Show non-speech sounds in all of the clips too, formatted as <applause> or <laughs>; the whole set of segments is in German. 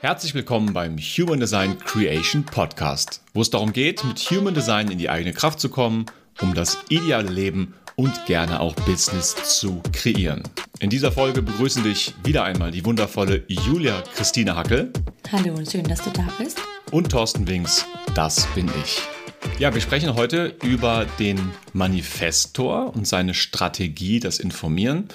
Herzlich willkommen beim Human Design Creation Podcast, wo es darum geht, mit Human Design in die eigene Kraft zu kommen, um das ideale Leben und gerne auch Business zu kreieren. In dieser Folge begrüßen dich wieder einmal die wundervolle Julia Christine Hackel. Hallo und schön, dass du da bist. Und Thorsten Wings, das bin ich. Ja, wir sprechen heute über den Manifestor und seine Strategie, das Informieren.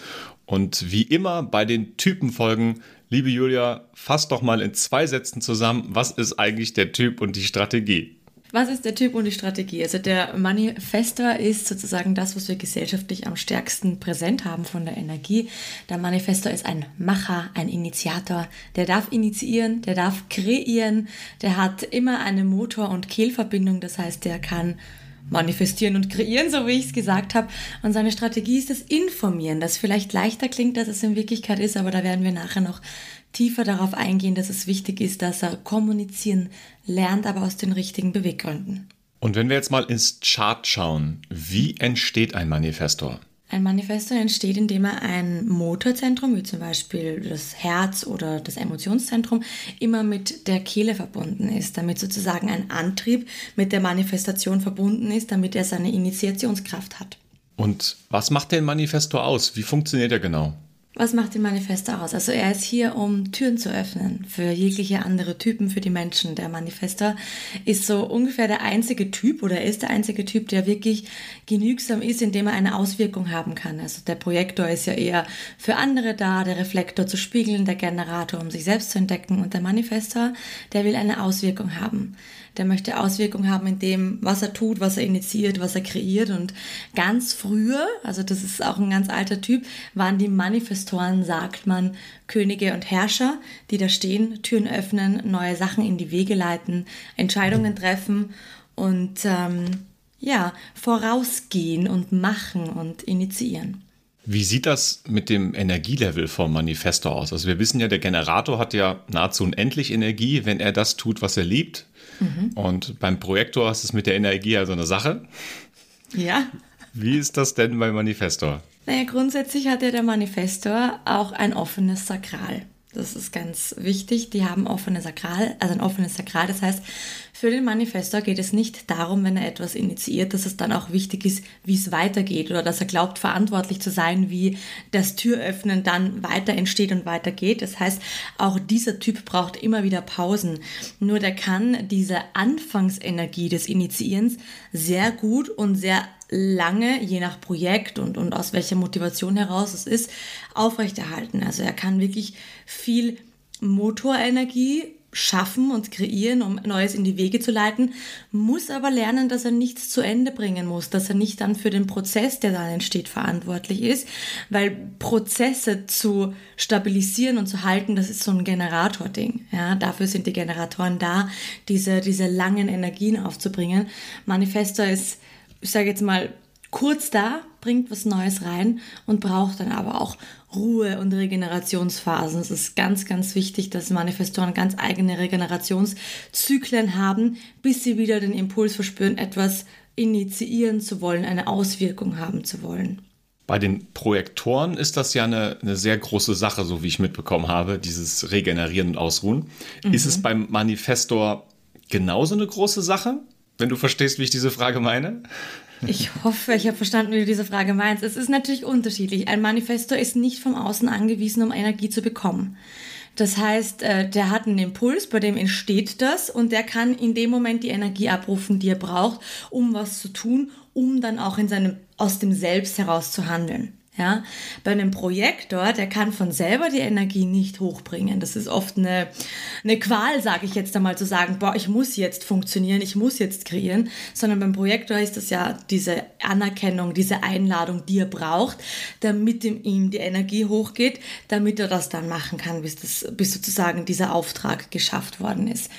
Und wie immer bei den Typenfolgen Liebe Julia, fass doch mal in zwei Sätzen zusammen, was ist eigentlich der Typ und die Strategie? Was ist der Typ und die Strategie? Also der Manifestor ist sozusagen das, was wir gesellschaftlich am stärksten präsent haben von der Energie. Der Manifestor ist ein Macher, ein Initiator. Der darf initiieren, der darf kreieren, der hat immer eine Motor- und Kehlverbindung. Das heißt, der kann manifestieren und kreieren, so wie ich es gesagt habe. Und seine Strategie ist das Informieren, das vielleicht leichter klingt, als es in Wirklichkeit ist, aber da werden wir nachher noch tiefer darauf eingehen, dass es wichtig ist, dass er kommunizieren lernt, aber aus den richtigen Beweggründen. Und wenn wir jetzt mal ins Chart schauen, wie entsteht ein Manifestor? Ein Manifesto entsteht, indem er ein Motorzentrum, wie zum Beispiel das Herz oder das Emotionszentrum, immer mit der Kehle verbunden ist, damit sozusagen ein Antrieb mit der Manifestation verbunden ist, damit er seine Initiationskraft hat. Und was macht den Manifesto aus? Wie funktioniert er genau? Was macht den Manifesto aus? Also er ist hier, um Türen zu öffnen für jegliche andere Typen, für die Menschen. Der Manifesto ist so ungefähr der einzige Typ oder ist der einzige Typ, der wirklich genügsam ist, indem er eine Auswirkung haben kann. Also der Projektor ist ja eher für andere da, der Reflektor zu spiegeln, der Generator, um sich selbst zu entdecken und der Manifesto, der will eine Auswirkung haben der möchte Auswirkungen haben in dem, was er tut, was er initiiert, was er kreiert. Und ganz früher, also das ist auch ein ganz alter Typ, waren die Manifestoren, sagt man, Könige und Herrscher, die da stehen, Türen öffnen, neue Sachen in die Wege leiten, Entscheidungen treffen und ähm, ja, vorausgehen und machen und initiieren. Wie sieht das mit dem Energielevel vom Manifesto aus? Also wir wissen ja, der Generator hat ja nahezu unendlich Energie, wenn er das tut, was er liebt. Mhm. Und beim Projektor ist es mit der Energie also eine Sache. Ja. Wie ist das denn beim Manifestor? Naja, grundsätzlich hat ja der Manifestor auch ein offenes Sakral. Das ist ganz wichtig. Die haben offene Sakral, also ein offenes Sakral. Das heißt, für den Manifestor geht es nicht darum, wenn er etwas initiiert, dass es dann auch wichtig ist, wie es weitergeht oder dass er glaubt, verantwortlich zu sein, wie das Türöffnen dann weiter entsteht und weitergeht. Das heißt, auch dieser Typ braucht immer wieder Pausen. Nur der kann diese Anfangsenergie des Initiierens sehr gut und sehr lange, je nach Projekt und, und aus welcher Motivation heraus es ist, aufrechterhalten. Also er kann wirklich viel Motorenergie schaffen und kreieren, um Neues in die Wege zu leiten, muss aber lernen, dass er nichts zu Ende bringen muss, dass er nicht dann für den Prozess, der dann entsteht, verantwortlich ist, weil Prozesse zu stabilisieren und zu halten, das ist so ein Generator-Ding. Ja, dafür sind die Generatoren da, diese, diese langen Energien aufzubringen. Manifesto ist ich sage jetzt mal, kurz da, bringt was Neues rein und braucht dann aber auch Ruhe und Regenerationsphasen. Es ist ganz, ganz wichtig, dass Manifestoren ganz eigene Regenerationszyklen haben, bis sie wieder den Impuls verspüren, etwas initiieren zu wollen, eine Auswirkung haben zu wollen. Bei den Projektoren ist das ja eine, eine sehr große Sache, so wie ich mitbekommen habe, dieses Regenerieren und Ausruhen. Mhm. Ist es beim Manifestor genauso eine große Sache? Wenn du verstehst, wie ich diese Frage meine? Ich hoffe, ich habe verstanden, wie du diese Frage meinst. Es ist natürlich unterschiedlich. Ein Manifesto ist nicht vom Außen angewiesen, um Energie zu bekommen. Das heißt, äh, der hat einen Impuls, bei dem entsteht das und der kann in dem Moment die Energie abrufen, die er braucht, um was zu tun, um dann auch in seinem, aus dem Selbst heraus zu handeln. Ja, bei einem Projektor, der kann von selber die Energie nicht hochbringen. Das ist oft eine, eine Qual, sage ich jetzt einmal, zu sagen, boah, ich muss jetzt funktionieren, ich muss jetzt kreieren, sondern beim Projektor ist das ja diese Anerkennung, diese Einladung, die er braucht, damit ihm die Energie hochgeht, damit er das dann machen kann, bis, das, bis sozusagen dieser Auftrag geschafft worden ist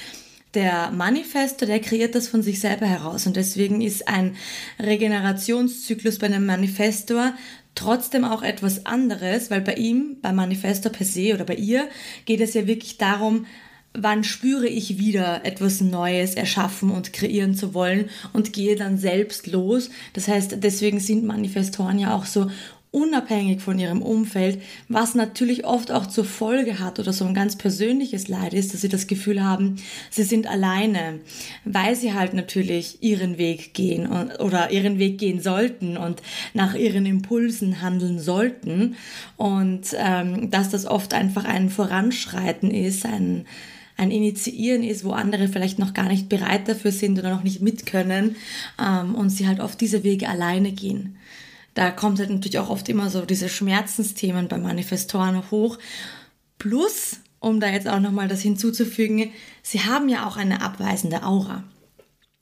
der Manifesto, der kreiert das von sich selber heraus. Und deswegen ist ein Regenerationszyklus bei einem Manifestor trotzdem auch etwas anderes, weil bei ihm, beim Manifesto per se oder bei ihr, geht es ja wirklich darum, wann spüre ich wieder etwas Neues erschaffen und kreieren zu wollen und gehe dann selbst los. Das heißt, deswegen sind Manifestoren ja auch so unabhängig von ihrem Umfeld, was natürlich oft auch zur Folge hat oder so ein ganz persönliches Leid ist, dass sie das Gefühl haben, sie sind alleine, weil sie halt natürlich ihren Weg gehen oder ihren Weg gehen sollten und nach ihren Impulsen handeln sollten und ähm, dass das oft einfach ein Voranschreiten ist, ein ein Initiieren ist, wo andere vielleicht noch gar nicht bereit dafür sind oder noch nicht mitkönnen ähm, und sie halt oft diese Wege alleine gehen. Da kommt halt natürlich auch oft immer so diese Schmerzensthemen bei Manifestoren hoch. Plus, um da jetzt auch nochmal das hinzuzufügen, sie haben ja auch eine abweisende Aura.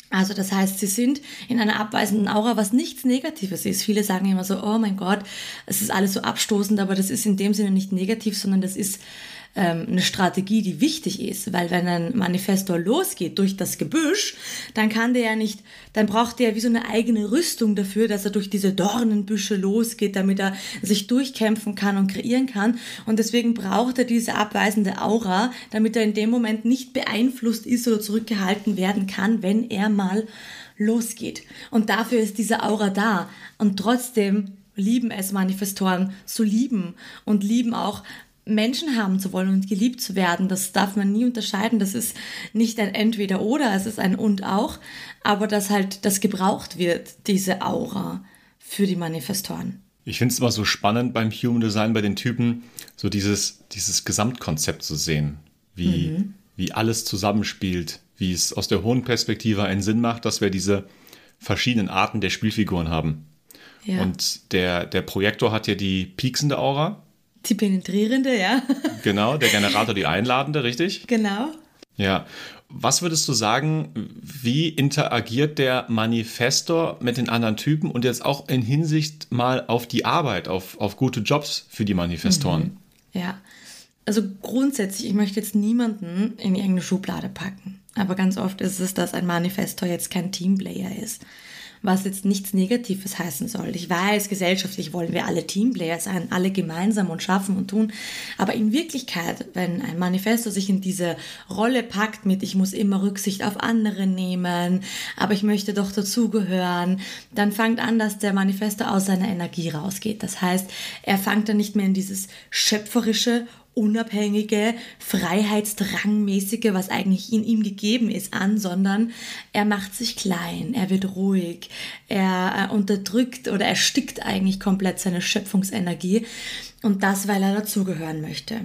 Also das heißt, sie sind in einer abweisenden Aura, was nichts Negatives ist. Viele sagen immer so, oh mein Gott, es ist alles so abstoßend, aber das ist in dem Sinne nicht negativ, sondern das ist ähm, eine Strategie, die wichtig ist, weil wenn ein Manifestor losgeht durch das Gebüsch, dann kann der ja nicht, dann braucht der wie so eine eigene Rüstung dafür, dass er durch diese Dornenbüsche losgeht, damit er sich durchkämpfen kann und kreieren kann. Und deswegen braucht er diese abweisende Aura, damit er in dem Moment nicht beeinflusst ist oder zurückgehalten werden kann, wenn er mal losgeht. Und dafür ist diese Aura da. Und trotzdem lieben es Manifestoren zu lieben und lieben auch Menschen haben zu wollen und geliebt zu werden, das darf man nie unterscheiden. Das ist nicht ein Entweder oder, es ist ein Und auch, aber dass halt das gebraucht wird, diese Aura für die Manifestoren. Ich finde es immer so spannend beim Human Design bei den Typen, so dieses, dieses Gesamtkonzept zu sehen, wie, mhm. wie alles zusammenspielt, wie es aus der hohen Perspektive einen Sinn macht, dass wir diese verschiedenen Arten der Spielfiguren haben. Ja. Und der, der Projektor hat ja die pieksende Aura, die penetrierende, ja. Genau, der Generator die einladende, richtig? Genau. Ja. Was würdest du sagen, wie interagiert der Manifestor mit den anderen Typen und jetzt auch in Hinsicht mal auf die Arbeit, auf, auf gute Jobs für die Manifestoren? Mhm. Ja, also grundsätzlich, ich möchte jetzt niemanden in irgendeine Schublade packen. Aber ganz oft ist es, dass ein Manifestor jetzt kein Teamplayer ist was jetzt nichts Negatives heißen soll. Ich weiß, gesellschaftlich wollen wir alle Teamplayer sein, alle gemeinsam und schaffen und tun. Aber in Wirklichkeit, wenn ein Manifesto sich in diese Rolle packt mit, ich muss immer Rücksicht auf andere nehmen, aber ich möchte doch dazugehören, dann fängt an, dass der Manifesto aus seiner Energie rausgeht. Das heißt, er fängt dann nicht mehr in dieses schöpferische unabhängige, freiheitsdrangmäßige, was eigentlich in ihm gegeben ist, an, sondern er macht sich klein, er wird ruhig, er unterdrückt oder erstickt eigentlich komplett seine Schöpfungsenergie und das, weil er dazugehören möchte.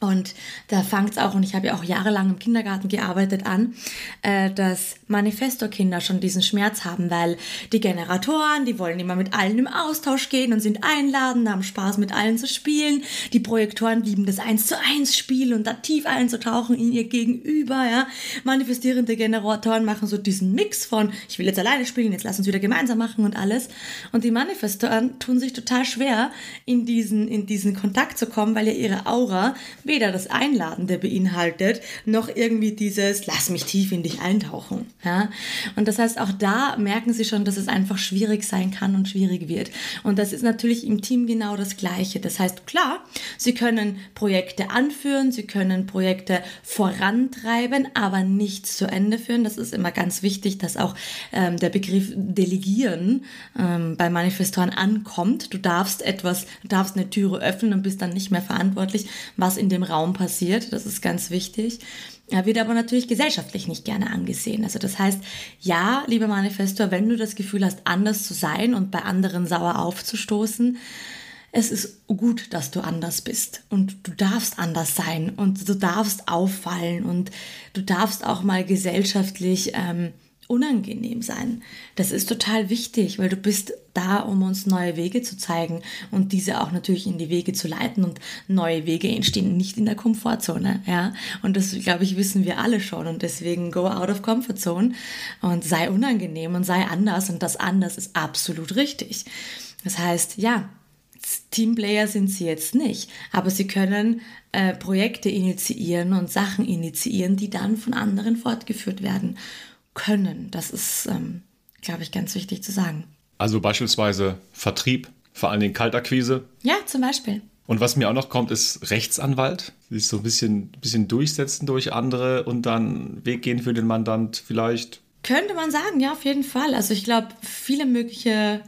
Und da fängt es auch, und ich habe ja auch jahrelang im Kindergarten gearbeitet, an, äh, dass Manifesto-Kinder schon diesen Schmerz haben, weil die Generatoren, die wollen immer mit allen im Austausch gehen und sind einladend, haben Spaß mit allen zu spielen. Die Projektoren lieben das Eins zu eins Spiel und da tief einzutauchen in ihr Gegenüber, ja. Manifestierende Generatoren machen so diesen Mix von, ich will jetzt alleine spielen, jetzt lass uns wieder gemeinsam machen und alles. Und die Manifestoren tun sich total schwer, in diesen, in diesen Kontakt zu kommen, weil ja ihre Aura weder das Einladende beinhaltet, noch irgendwie dieses Lass mich tief in dich eintauchen. Ja? Und das heißt, auch da merken sie schon, dass es einfach schwierig sein kann und schwierig wird. Und das ist natürlich im Team genau das Gleiche. Das heißt, klar, sie können Projekte anführen, sie können Projekte vorantreiben, aber nicht zu Ende führen. Das ist immer ganz wichtig, dass auch ähm, der Begriff Delegieren ähm, bei Manifestoren ankommt. Du darfst etwas, du darfst eine Türe öffnen und bist dann nicht mehr verantwortlich, was in dem dem Raum passiert. Das ist ganz wichtig. Er wird aber natürlich gesellschaftlich nicht gerne angesehen. Also das heißt, ja, lieber Manifestor, wenn du das Gefühl hast, anders zu sein und bei anderen sauer aufzustoßen, es ist gut, dass du anders bist und du darfst anders sein und du darfst auffallen und du darfst auch mal gesellschaftlich ähm, unangenehm sein. Das ist total wichtig, weil du bist da, um uns neue Wege zu zeigen und diese auch natürlich in die Wege zu leiten und neue Wege entstehen nicht in der Komfortzone, ja. Und das, glaube ich, wissen wir alle schon und deswegen go out of comfort zone und sei unangenehm und sei anders und das anders ist absolut richtig. Das heißt, ja, Teamplayer sind sie jetzt nicht, aber sie können äh, Projekte initiieren und Sachen initiieren, die dann von anderen fortgeführt werden können. Das ist, ähm, glaube ich, ganz wichtig zu sagen. Also beispielsweise Vertrieb, vor allen Dingen Kaltakquise. Ja, zum Beispiel. Und was mir auch noch kommt, ist Rechtsanwalt. Sich so ein bisschen, bisschen durchsetzen durch andere und dann Weg gehen für den Mandant vielleicht. Könnte man sagen, ja, auf jeden Fall. Also ich glaube, viele mögliche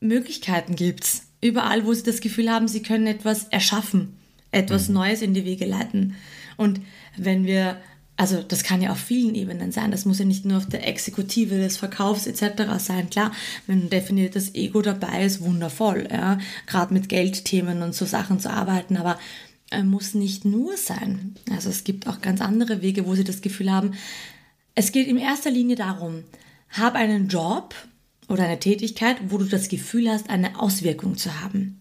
Möglichkeiten gibt es Überall, wo sie das Gefühl haben, sie können etwas erschaffen, etwas mhm. Neues in die Wege leiten. Und wenn wir also das kann ja auf vielen Ebenen sein. Das muss ja nicht nur auf der Exekutive des Verkaufs etc. sein. Klar, wenn ein definiertes Ego dabei ist, wundervoll, ja, gerade mit Geldthemen und so Sachen zu arbeiten, aber äh, muss nicht nur sein. Also es gibt auch ganz andere Wege, wo sie das Gefühl haben, es geht in erster Linie darum, hab einen Job oder eine Tätigkeit, wo du das Gefühl hast, eine Auswirkung zu haben.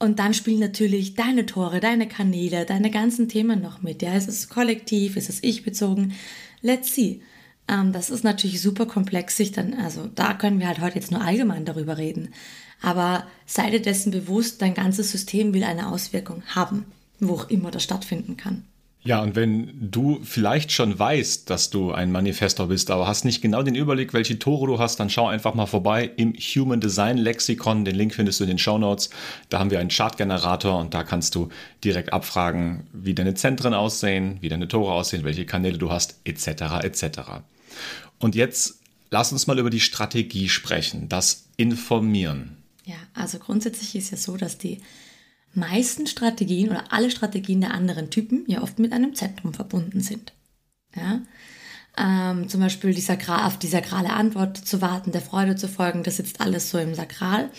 Und dann spielen natürlich deine Tore, deine Kanäle, deine ganzen Themen noch mit. Ja, ist es kollektiv, ist es ich bezogen? Let's see. Ähm, das ist natürlich super komplex, sich dann, also da können wir halt heute jetzt nur allgemein darüber reden. Aber sei dir dessen bewusst, dein ganzes System will eine Auswirkung haben, wo auch immer das stattfinden kann. Ja, und wenn du vielleicht schon weißt, dass du ein Manifestor bist, aber hast nicht genau den Überblick, welche Tore du hast, dann schau einfach mal vorbei im Human Design Lexikon. Den Link findest du in den Show Notes. Da haben wir einen Chartgenerator und da kannst du direkt abfragen, wie deine Zentren aussehen, wie deine Tore aussehen, welche Kanäle du hast, etc. etc. Und jetzt lass uns mal über die Strategie sprechen, das Informieren. Ja, also grundsätzlich ist ja so, dass die meisten Strategien oder alle Strategien der anderen Typen ja oft mit einem Zentrum verbunden sind. Ja? Ähm, zum Beispiel die auf die sakrale Antwort zu warten, der Freude zu folgen, das sitzt alles so im Sakral.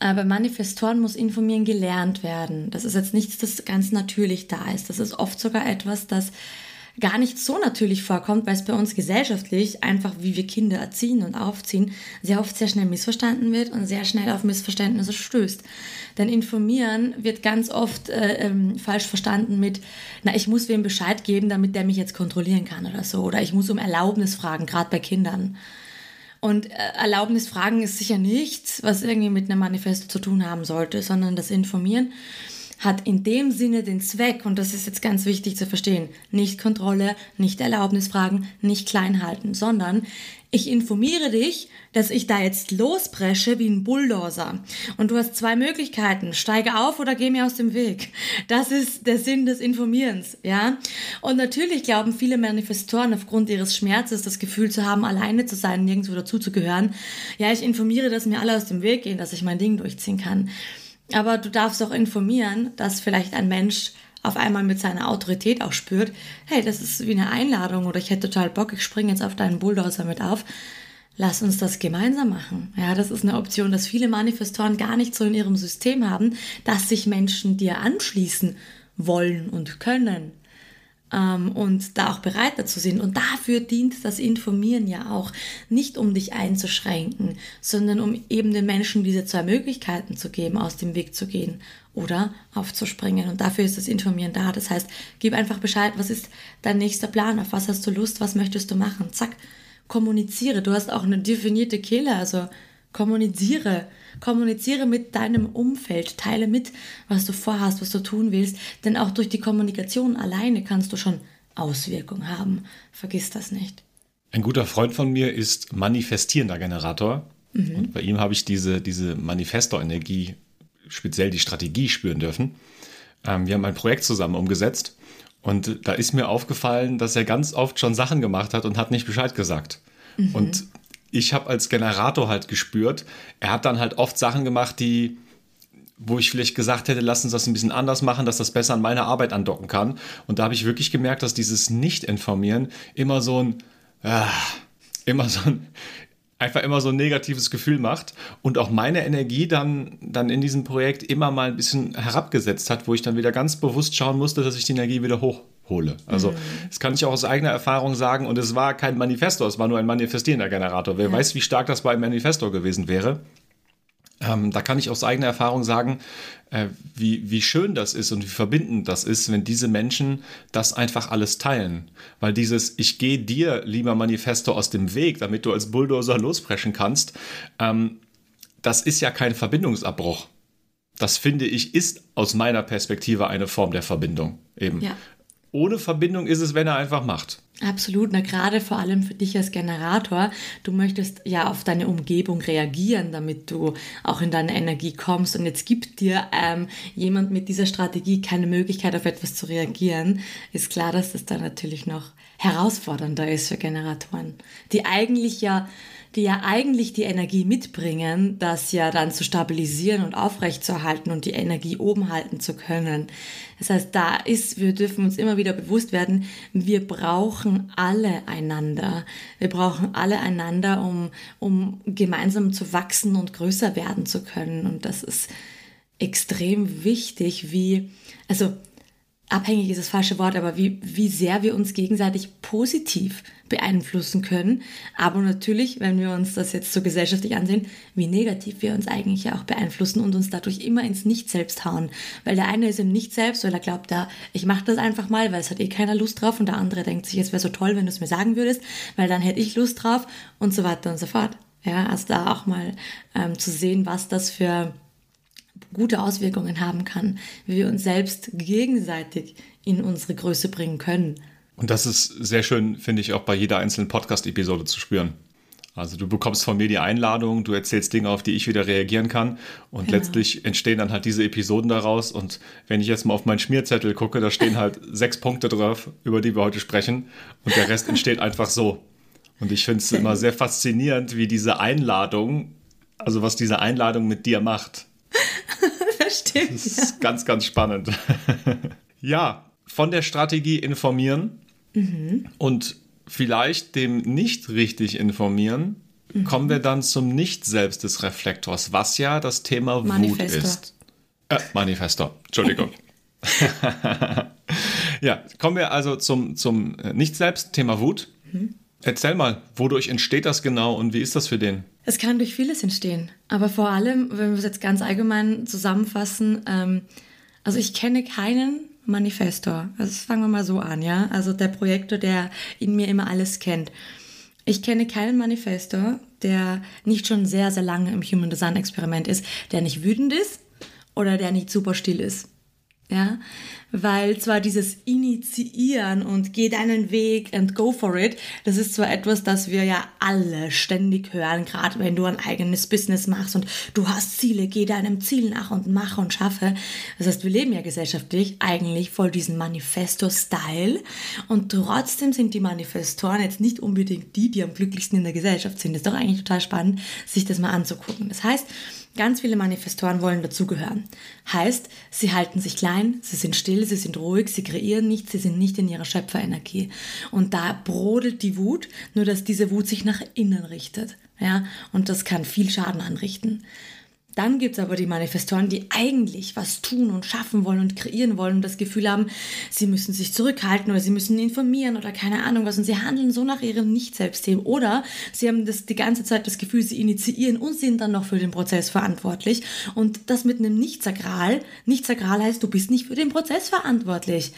Äh, bei Manifestoren muss Informieren gelernt werden. Das ist jetzt nichts, das ganz natürlich da ist. Das ist oft sogar etwas, das gar nicht so natürlich vorkommt, weil es bei uns gesellschaftlich einfach, wie wir Kinder erziehen und aufziehen, sehr oft sehr schnell missverstanden wird und sehr schnell auf Missverständnisse stößt. Denn informieren wird ganz oft äh, ähm, falsch verstanden mit, na, ich muss wem Bescheid geben, damit der mich jetzt kontrollieren kann oder so. Oder ich muss um Erlaubnis fragen, gerade bei Kindern. Und äh, Erlaubnis fragen ist sicher nichts, was irgendwie mit einem Manifesto zu tun haben sollte, sondern das Informieren hat in dem Sinne den Zweck, und das ist jetzt ganz wichtig zu verstehen, nicht Kontrolle, nicht Erlaubnisfragen, nicht klein halten, sondern ich informiere dich, dass ich da jetzt lospresche wie ein Bulldozer. Und du hast zwei Möglichkeiten. Steige auf oder geh mir aus dem Weg. Das ist der Sinn des Informierens, ja. Und natürlich glauben viele Manifestoren aufgrund ihres Schmerzes das Gefühl zu haben, alleine zu sein, nirgendwo dazuzugehören. Ja, ich informiere, dass mir alle aus dem Weg gehen, dass ich mein Ding durchziehen kann. Aber du darfst auch informieren, dass vielleicht ein Mensch auf einmal mit seiner Autorität auch spürt, hey, das ist wie eine Einladung oder ich hätte total Bock, ich springe jetzt auf deinen Bulldozer mit auf. Lass uns das gemeinsam machen. Ja, das ist eine Option, dass viele Manifestoren gar nicht so in ihrem System haben, dass sich Menschen dir anschließen wollen und können und da auch bereit dazu sind. Und dafür dient das Informieren ja auch, nicht um dich einzuschränken, sondern um eben den Menschen diese zwei Möglichkeiten zu geben, aus dem Weg zu gehen oder aufzuspringen. Und dafür ist das Informieren da. Das heißt, gib einfach Bescheid, was ist dein nächster Plan, auf was hast du Lust, was möchtest du machen. Zack, kommuniziere. Du hast auch eine definierte Kehle, also kommuniziere. Kommuniziere mit deinem Umfeld, teile mit, was du vorhast, was du tun willst, denn auch durch die Kommunikation alleine kannst du schon Auswirkungen haben. Vergiss das nicht. Ein guter Freund von mir ist manifestierender Generator. Mhm. Und bei ihm habe ich diese, diese Manifestor-Energie, speziell die Strategie spüren dürfen. Ähm, wir haben ein Projekt zusammen umgesetzt und da ist mir aufgefallen, dass er ganz oft schon Sachen gemacht hat und hat nicht Bescheid gesagt. Mhm. Und ich habe als Generator halt gespürt, er hat dann halt oft Sachen gemacht, die wo ich vielleicht gesagt hätte, lass uns das ein bisschen anders machen, dass das besser an meine Arbeit andocken kann. Und da habe ich wirklich gemerkt, dass dieses Nicht-Informieren immer so ein, äh, immer so ein, einfach immer so ein negatives Gefühl macht und auch meine Energie dann, dann in diesem Projekt immer mal ein bisschen herabgesetzt hat, wo ich dann wieder ganz bewusst schauen musste, dass ich die Energie wieder hoch hole. Also mhm. das kann ich auch aus eigener Erfahrung sagen und es war kein Manifestor, es war nur ein manifestierender Generator. Wer ja. weiß, wie stark das bei einem Manifestor gewesen wäre. Ähm, da kann ich aus eigener Erfahrung sagen, äh, wie, wie schön das ist und wie verbindend das ist, wenn diese Menschen das einfach alles teilen. Weil dieses Ich gehe dir, lieber Manifesto, aus dem Weg, damit du als Bulldozer lospreschen kannst, ähm, das ist ja kein Verbindungsabbruch. Das finde ich ist aus meiner Perspektive eine Form der Verbindung eben. Ja ohne Verbindung ist es, wenn er einfach macht. Absolut, na gerade vor allem für dich als Generator. Du möchtest ja auf deine Umgebung reagieren, damit du auch in deine Energie kommst. Und jetzt gibt dir ähm, jemand mit dieser Strategie keine Möglichkeit, auf etwas zu reagieren. Ist klar, dass das dann natürlich noch herausfordernder ist für Generatoren, die eigentlich ja die ja eigentlich die Energie mitbringen, das ja dann zu stabilisieren und aufrechtzuerhalten und die Energie oben halten zu können. Das heißt, da ist, wir dürfen uns immer wieder bewusst werden, wir brauchen alle einander. Wir brauchen alle einander, um, um gemeinsam zu wachsen und größer werden zu können. Und das ist extrem wichtig, wie, also abhängig ist das falsche Wort, aber wie, wie sehr wir uns gegenseitig positiv beeinflussen können. Aber natürlich, wenn wir uns das jetzt so gesellschaftlich ansehen, wie negativ wir uns eigentlich ja auch beeinflussen und uns dadurch immer ins Nicht-Selbst hauen. Weil der eine ist im Nicht-Selbst, weil er glaubt, da, ich mache das einfach mal, weil es hat eh keiner Lust drauf und der andere denkt sich, es wäre so toll, wenn du es mir sagen würdest, weil dann hätte ich Lust drauf und so weiter und so fort. Ja, also da auch mal ähm, zu sehen, was das für gute Auswirkungen haben kann, wie wir uns selbst gegenseitig in unsere Größe bringen können. Und das ist sehr schön, finde ich, auch bei jeder einzelnen Podcast-Episode zu spüren. Also du bekommst von mir die Einladung, du erzählst Dinge, auf die ich wieder reagieren kann und genau. letztlich entstehen dann halt diese Episoden daraus und wenn ich jetzt mal auf meinen Schmierzettel gucke, da stehen halt <laughs> sechs Punkte drauf, über die wir heute sprechen und der Rest entsteht einfach so. Und ich finde es immer sehr faszinierend, wie diese Einladung, also was diese Einladung mit dir macht. <laughs> das stimmt. Das ist ja. ganz, ganz spannend. <laughs> ja, von der Strategie informieren mhm. und vielleicht dem nicht richtig informieren, mhm. kommen wir dann zum Nicht-Selbst des Reflektors, was ja das Thema Manifestor. Wut ist. Äh, Manifestor, Entschuldigung. <laughs> ja, kommen wir also zum, zum Nicht-Selbst, Thema Wut. Mhm. Erzähl mal, wodurch entsteht das genau und wie ist das für den? Es kann durch vieles entstehen. Aber vor allem, wenn wir es jetzt ganz allgemein zusammenfassen, ähm, also ich kenne keinen Manifestor. Also fangen wir mal so an, ja. Also der Projektor, der in mir immer alles kennt. Ich kenne keinen Manifestor, der nicht schon sehr, sehr lange im Human Design Experiment ist, der nicht wütend ist oder der nicht super still ist. Ja, weil zwar dieses Initiieren und geh deinen Weg and go for it, das ist zwar etwas, das wir ja alle ständig hören, gerade wenn du ein eigenes Business machst und du hast Ziele, geh deinem Ziel nach und mach und schaffe. Das heißt, wir leben ja gesellschaftlich eigentlich voll diesen Manifesto-Style und trotzdem sind die Manifestoren jetzt nicht unbedingt die, die am glücklichsten in der Gesellschaft sind. Das ist doch eigentlich total spannend, sich das mal anzugucken. Das heißt, Ganz viele Manifestoren wollen dazugehören. Heißt, sie halten sich klein, sie sind still, sie sind ruhig, sie kreieren nichts, sie sind nicht in ihrer Schöpferenergie. Und da brodelt die Wut, nur dass diese Wut sich nach innen richtet. Ja, und das kann viel Schaden anrichten. Dann gibt es aber die Manifestoren, die eigentlich was tun und schaffen wollen und kreieren wollen und das Gefühl haben, sie müssen sich zurückhalten oder sie müssen informieren oder keine Ahnung was. Und sie handeln so nach ihrem Nicht-Selbstsystem. Oder sie haben das die ganze Zeit das Gefühl, sie initiieren und sind dann noch für den Prozess verantwortlich. Und das mit einem Nicht-Sakral. Nicht-Sakral heißt, du bist nicht für den Prozess verantwortlich.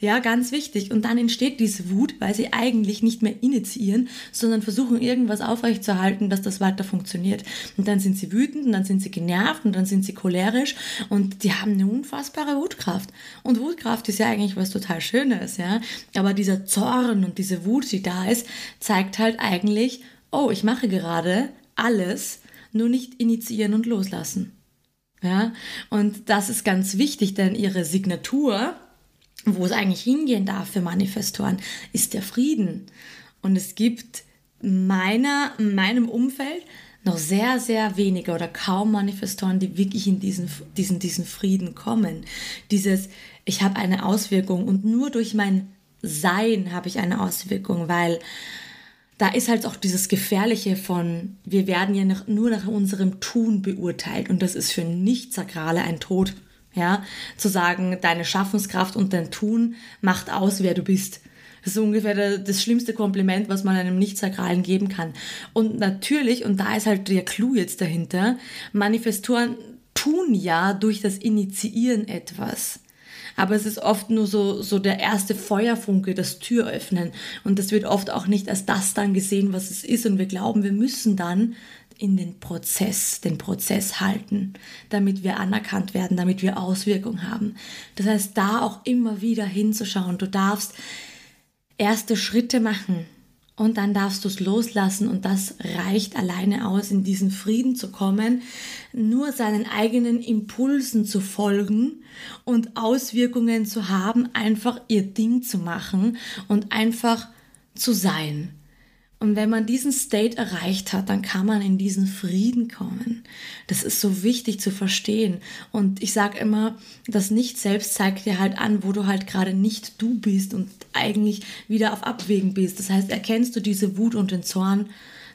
Ja, ganz wichtig. Und dann entsteht diese Wut, weil sie eigentlich nicht mehr initiieren, sondern versuchen, irgendwas aufrechtzuerhalten, dass das weiter funktioniert. Und dann sind sie wütend und dann sind sie genervt und dann sind sie cholerisch und die haben eine unfassbare Wutkraft. Und Wutkraft ist ja eigentlich was total Schönes, ja. Aber dieser Zorn und diese Wut, die da ist, zeigt halt eigentlich, oh, ich mache gerade alles, nur nicht initiieren und loslassen. Ja, und das ist ganz wichtig, denn ihre Signatur, wo es eigentlich hingehen darf für Manifestoren, ist der Frieden. Und es gibt meiner, meinem Umfeld noch sehr, sehr wenige oder kaum Manifestoren, die wirklich in diesen, diesen, diesen Frieden kommen. Dieses, ich habe eine Auswirkung und nur durch mein Sein habe ich eine Auswirkung, weil da ist halt auch dieses Gefährliche von, wir werden ja nach, nur nach unserem Tun beurteilt und das ist für Nicht-Sakrale ein Tod ja, zu sagen, deine Schaffenskraft und dein Tun macht aus, wer du bist. Das ist ungefähr das schlimmste Kompliment, was man einem Nicht-Sakralen geben kann. Und natürlich, und da ist halt der Clou jetzt dahinter, Manifestoren tun ja durch das Initiieren etwas. Aber es ist oft nur so, so der erste Feuerfunke, das Tür öffnen. Und das wird oft auch nicht als das dann gesehen, was es ist. Und wir glauben, wir müssen dann in den Prozess, den Prozess halten, damit wir anerkannt werden, damit wir Auswirkungen haben. Das heißt, da auch immer wieder hinzuschauen. Du darfst erste Schritte machen und dann darfst du es loslassen und das reicht alleine aus, in diesen Frieden zu kommen, nur seinen eigenen Impulsen zu folgen und Auswirkungen zu haben, einfach ihr Ding zu machen und einfach zu sein. Und wenn man diesen State erreicht hat, dann kann man in diesen Frieden kommen. Das ist so wichtig zu verstehen. Und ich sage immer, das Nicht-Selbst zeigt dir halt an, wo du halt gerade nicht du bist und eigentlich wieder auf Abwägen bist. Das heißt, erkennst du diese Wut und den Zorn,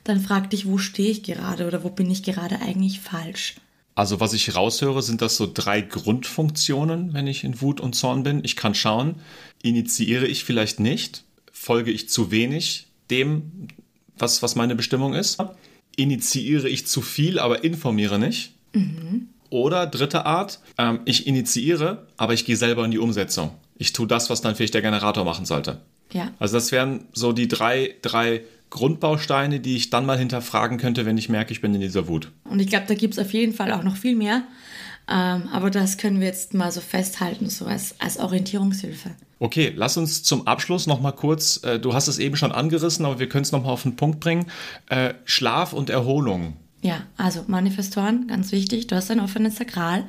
dann frag dich, wo stehe ich gerade oder wo bin ich gerade eigentlich falsch. Also was ich raushöre, sind das so drei Grundfunktionen, wenn ich in Wut und Zorn bin. Ich kann schauen, initiiere ich vielleicht nicht, folge ich zu wenig dem, was, was meine Bestimmung ist. Initiiere ich zu viel, aber informiere nicht. Mhm. Oder dritte Art, ähm, ich initiiere, aber ich gehe selber in die Umsetzung. Ich tue das, was dann vielleicht der Generator machen sollte. Ja. Also das wären so die drei, drei Grundbausteine, die ich dann mal hinterfragen könnte, wenn ich merke, ich bin in dieser Wut. Und ich glaube, da gibt es auf jeden Fall auch noch viel mehr. Ähm, aber das können wir jetzt mal so festhalten, so als, als Orientierungshilfe. Okay, lass uns zum Abschluss noch mal kurz, äh, du hast es eben schon angerissen, aber wir können es noch mal auf den Punkt bringen. Äh, Schlaf und Erholung. Ja, also Manifestoren, ganz wichtig, du hast ein offenes Sakral.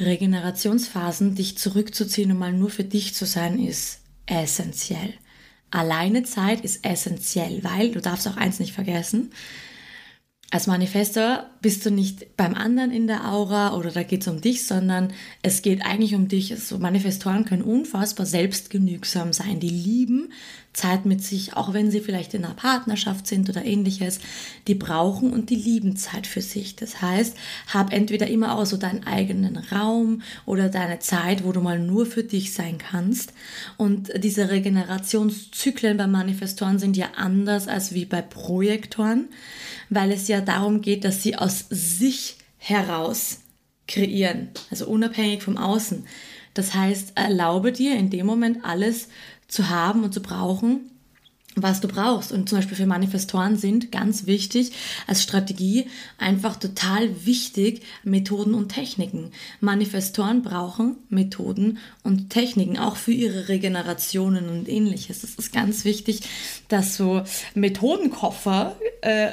Regenerationsphasen, dich zurückzuziehen und mal nur für dich zu sein, ist essentiell. Alleine Zeit ist essentiell, weil du darfst auch eins nicht vergessen, als Manifestor bist du nicht beim anderen in der Aura oder da geht es um dich, sondern es geht eigentlich um dich. Also Manifestoren können unfassbar selbstgenügsam sein. Die lieben Zeit mit sich, auch wenn sie vielleicht in einer Partnerschaft sind oder ähnliches. Die brauchen und die lieben Zeit für sich. Das heißt, hab entweder immer auch so deinen eigenen Raum oder deine Zeit, wo du mal nur für dich sein kannst. Und diese Regenerationszyklen bei Manifestoren sind ja anders als wie bei Projektoren weil es ja darum geht, dass sie aus sich heraus kreieren, also unabhängig vom Außen. Das heißt, erlaube dir in dem Moment alles zu haben und zu brauchen, was du brauchst. Und zum Beispiel für Manifestoren sind ganz wichtig als Strategie einfach total wichtig Methoden und Techniken. Manifestoren brauchen Methoden und Techniken, auch für ihre Regenerationen und ähnliches. Es ist ganz wichtig, dass so Methodenkoffer äh,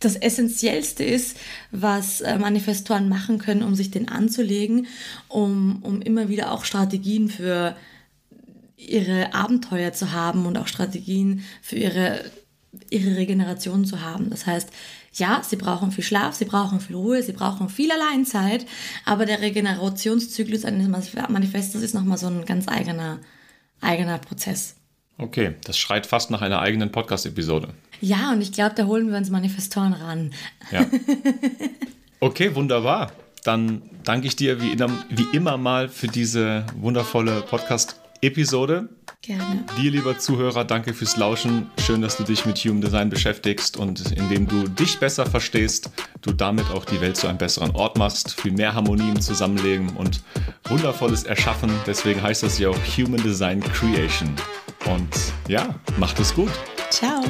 das Essentiellste ist, was äh, Manifestoren machen können, um sich den anzulegen, um, um immer wieder auch Strategien für ihre Abenteuer zu haben und auch Strategien für ihre, ihre Regeneration zu haben. Das heißt, ja, sie brauchen viel Schlaf, sie brauchen viel Ruhe, sie brauchen viel Alleinzeit, aber der Regenerationszyklus eines Manifestes ist nochmal so ein ganz eigener, eigener Prozess. Okay, das schreit fast nach einer eigenen Podcast-Episode. Ja, und ich glaube, da holen wir uns Manifestoren ran. Ja. Okay, wunderbar. Dann danke ich dir wie, wie immer mal für diese wundervolle Podcast-Episode. Episode. Gerne. Dir, lieber Zuhörer, danke fürs Lauschen. Schön, dass du dich mit Human Design beschäftigst und indem du dich besser verstehst, du damit auch die Welt zu einem besseren Ort machst, viel mehr Harmonie im Zusammenleben und Wundervolles erschaffen. Deswegen heißt das ja auch Human Design Creation. Und ja, macht es gut. Ciao.